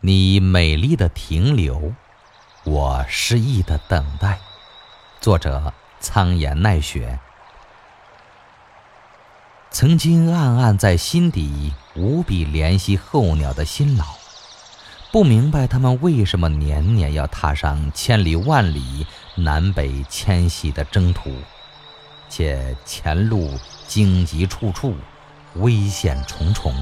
你美丽的停留，我失意的等待。作者：苍岩奈雪。曾经暗暗在心底无比怜惜候鸟的辛劳，不明白他们为什么年年要踏上千里万里南北迁徙的征途，且前路荆棘处处，危险重重。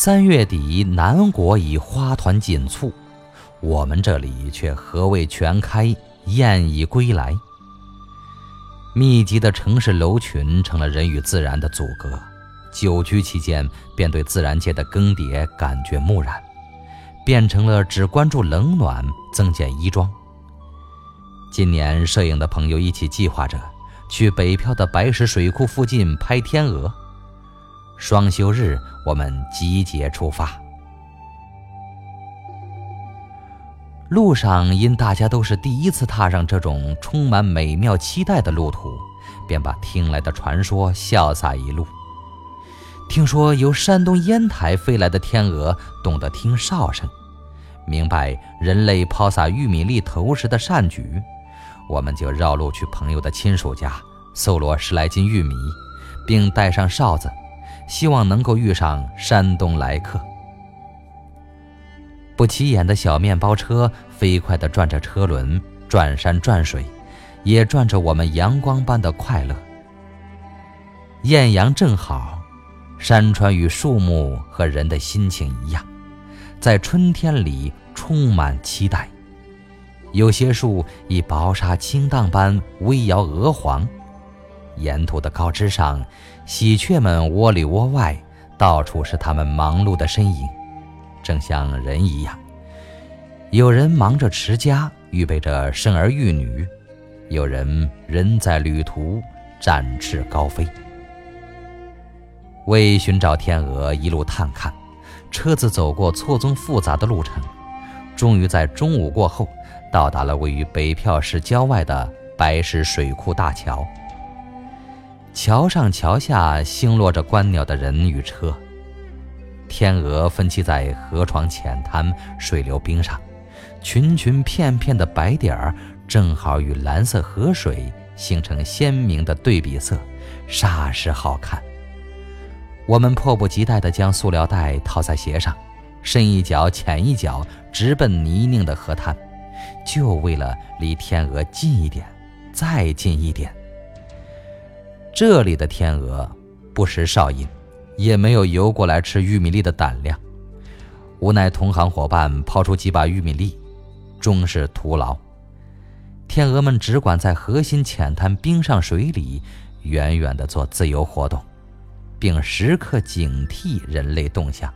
三月底，南国已花团锦簇，我们这里却何未全开，雁已归来。密集的城市楼群成了人与自然的阻隔，久居期间便对自然界的更迭感觉木然，变成了只关注冷暖、增减衣装。今年摄影的朋友一起计划着去北漂的白石水库附近拍天鹅。双休日，我们集结出发。路上，因大家都是第一次踏上这种充满美妙期待的路途，便把听来的传说潇洒一路。听说由山东烟台飞来的天鹅懂得听哨声，明白人类抛洒玉米粒投食的善举，我们就绕路去朋友的亲属家，搜罗十来斤玉米，并带上哨子，希望能够遇上山东来客。不起眼的小面包车飞快地转着车轮，转山转水，也转着我们阳光般的快乐。艳阳正好，山川与树木和人的心情一样，在春天里充满期待。有些树以薄纱轻荡般微摇鹅黄，沿途的高枝上，喜鹊们窝里窝外，到处是它们忙碌的身影。正像人一样，有人忙着持家，预备着生儿育女；有人人在旅途，展翅高飞。为寻找天鹅，一路探看，车子走过错综复杂的路程，终于在中午过后，到达了位于北票市郊外的白石水库大桥。桥上桥下星落着观鸟的人与车。天鹅分栖在河床浅滩、水流冰上，群群片片的白点儿正好与蓝色河水形成鲜明的对比色，煞是好看。我们迫不及待地将塑料袋套在鞋上，深一脚浅一脚，直奔泥泞的河滩，就为了离天鹅近一点，再近一点。这里的天鹅不识哨音。也没有游过来吃玉米粒的胆量，无奈同行伙伴抛出几把玉米粒，终是徒劳。天鹅们只管在河心浅滩冰上水里远远地做自由活动，并时刻警惕人类动向。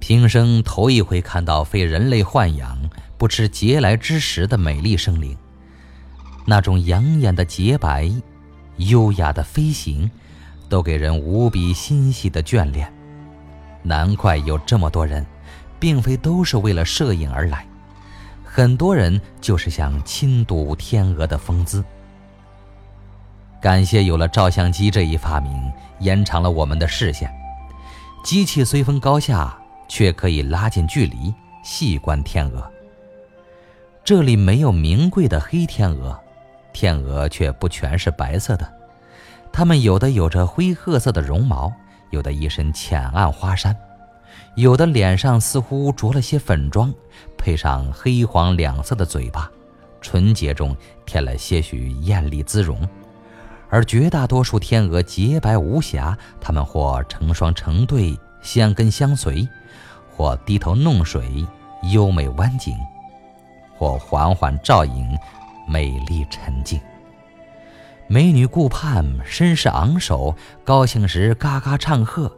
平生头一回看到非人类豢养、不吃嗟来之食的美丽生灵，那种养眼的洁白、优雅的飞行。都给人无比欣喜的眷恋，难怪有这么多人，并非都是为了摄影而来，很多人就是想亲睹天鹅的风姿。感谢有了照相机这一发明，延长了我们的视线，机器虽分高下，却可以拉近距离，细观天鹅。这里没有名贵的黑天鹅，天鹅却不全是白色的。它们有的有着灰褐色的绒毛，有的一身浅暗花衫，有的脸上似乎着了些粉妆，配上黑黄两色的嘴巴，纯洁中添了些许艳丽姿容。而绝大多数天鹅洁白无瑕，它们或成双成对，相跟相随；或低头弄水，优美弯颈；或缓缓照影，美丽沉静。美女顾盼，绅士昂首，高兴时嘎嘎唱和，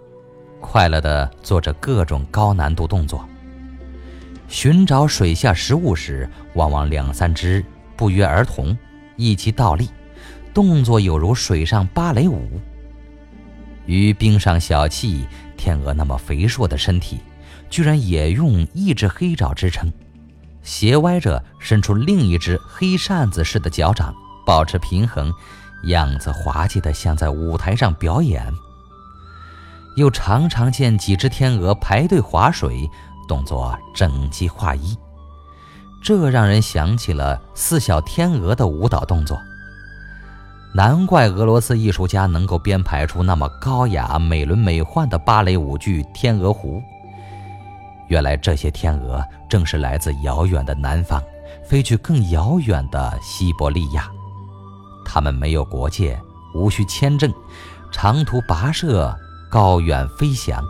快乐地做着各种高难度动作。寻找水下食物时，往往两三只不约而同一起倒立，动作有如水上芭蕾舞。与冰上小憩，天鹅那么肥硕的身体，居然也用一只黑爪支撑，斜歪着伸出另一只黑扇子似的脚掌，保持平衡。样子滑稽的，像在舞台上表演。又常常见几只天鹅排队划水，动作整齐划一，这让人想起了四小天鹅的舞蹈动作。难怪俄罗斯艺术家能够编排出那么高雅、美轮美奂的芭蕾舞剧《天鹅湖》。原来这些天鹅正是来自遥远的南方，飞去更遥远的西伯利亚。它们没有国界，无需签证，长途跋涉，高远飞翔。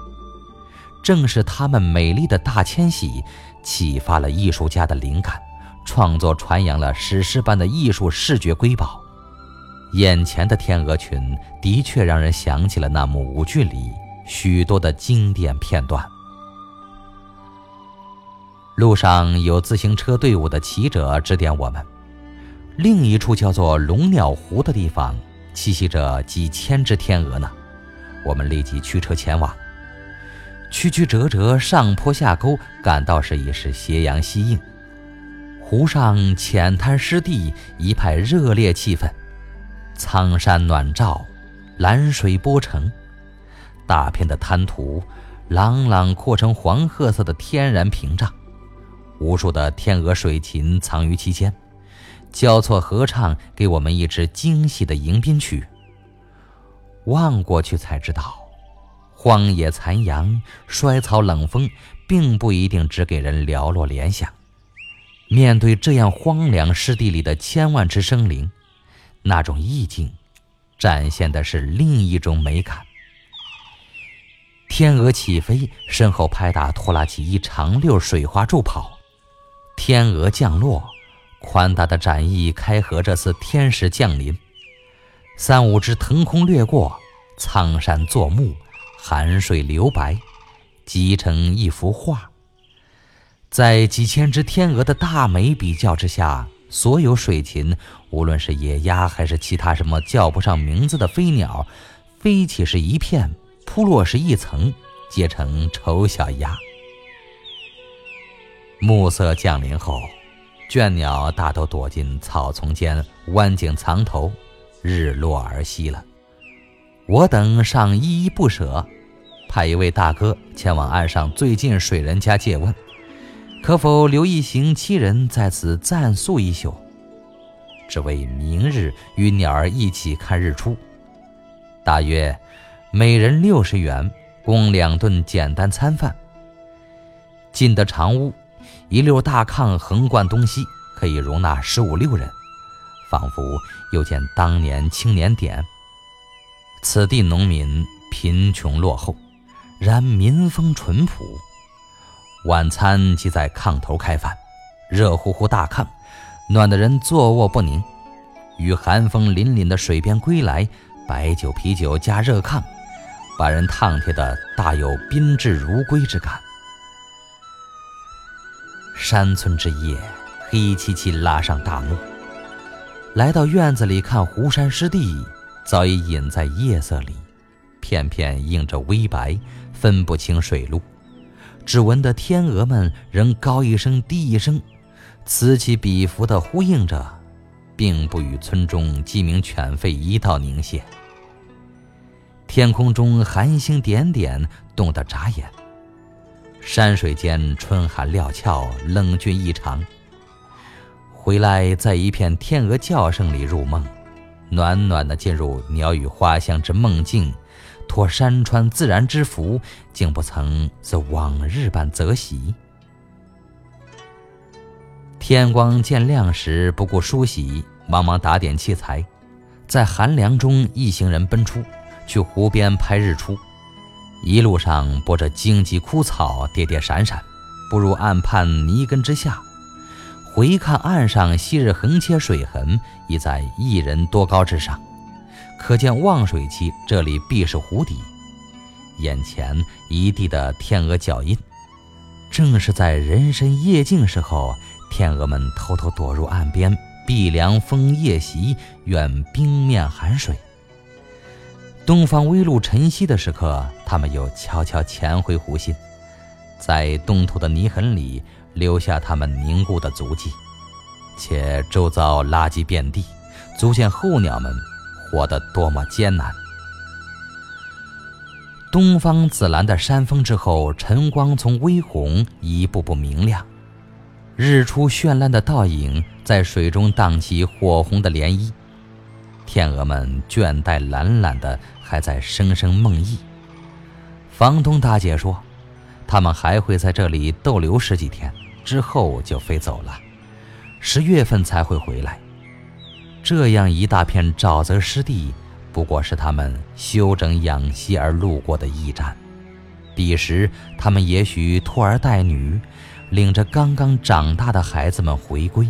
正是它们美丽的大迁徙，启发了艺术家的灵感，创作传扬了史诗般的艺术视觉瑰宝。眼前的天鹅群的确让人想起了那幕舞剧里许多的经典片段。路上有自行车队伍的骑者指点我们，另一处叫做龙鸟湖的地方栖息着几千只天鹅呢。我们立即驱车前往。曲曲折折，上坡下沟，赶到时已是斜阳西映，湖上浅滩湿地，一派热烈气氛。苍山暖照，蓝水波澄，大片的滩涂，朗朗扩成黄褐色的天然屏障。无数的天鹅水禽藏于其间，交错合唱，给我们一支精细的迎宾曲。望过去才知道，荒野残阳、衰草冷风，并不一定只给人寥落联想。面对这样荒凉湿地里的千万只生灵，那种意境，展现的是另一种美感。天鹅起飞，身后拍打拖拉起一长溜水花助跑。天鹅降落，宽大的展翼开合这次天使降临。三五只腾空掠过，苍山作幕，寒水流白，集成一幅画。在几千只天鹅的大美比较之下，所有水禽，无论是野鸭还是其他什么叫不上名字的飞鸟，飞起是一片，扑落是一层，结成丑小鸭。暮色降临后，倦鸟大都躲进草丛间，弯颈藏头，日落而息了。我等尚依依不舍，派一位大哥前往岸上最近水人家借问，可否留一行七人在此暂宿一宿，只为明日与鸟儿一起看日出。大约每人六十元，供两顿简单餐饭。进得长屋。一溜大炕横贯东西，可以容纳十五六人，仿佛又见当年青年点。此地农民贫穷落后，然民风淳朴。晚餐即在炕头开饭，热乎乎大炕，暖得人坐卧不宁。与寒风凛凛的水边归来，白酒啤酒加热炕，把人烫贴的大有宾至如归之感。山村之夜，黑漆漆拉上大幕。来到院子里看湖山湿地，早已隐在夜色里，片片映着微白，分不清水路。只闻得天鹅们仍高一声低一声，此起彼伏地呼应着，并不与村中鸡鸣犬吠一道凝歇。天空中寒星点点，冻得眨眼。山水间春寒料峭，冷峻异常。回来，在一片天鹅叫声里入梦，暖暖的进入鸟语花香之梦境，托山川自然之福，竟不曾似往日般泽喜。天光渐亮时，不顾梳洗，忙忙打点器材，在寒凉中，一行人奔出，去湖边拍日出。一路上播着荆棘枯草，跌跌闪闪，步入岸畔泥根之下，回看岸上昔日横切水痕，已在一人多高之上，可见望水期这里必是湖底。眼前一地的天鹅脚印，正是在人参夜静时候，天鹅们偷偷躲入岸边，避凉风夜袭，远冰面寒水。东方微露晨曦的时刻，他们又悄悄潜回湖心，在冻土的泥痕里留下他们凝固的足迹，且周遭垃圾遍地，足见候鸟们活得多么艰难。东方紫蓝的山峰之后，晨光从微红一步步明亮，日出绚烂的倒影在水中荡起火红的涟漪。天鹅们倦怠懒懒的，还在声声梦呓。房东大姐说，他们还会在这里逗留十几天，之后就飞走了，十月份才会回来。这样一大片沼泽湿地。不过是他们休整养息而路过的驿站，彼时他们也许拖儿带女，领着刚刚长大的孩子们回归。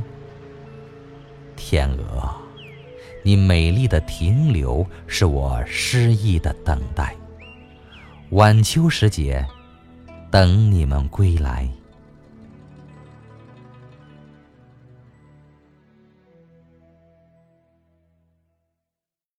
天鹅，你美丽的停留是我诗意的等待，晚秋时节，等你们归来。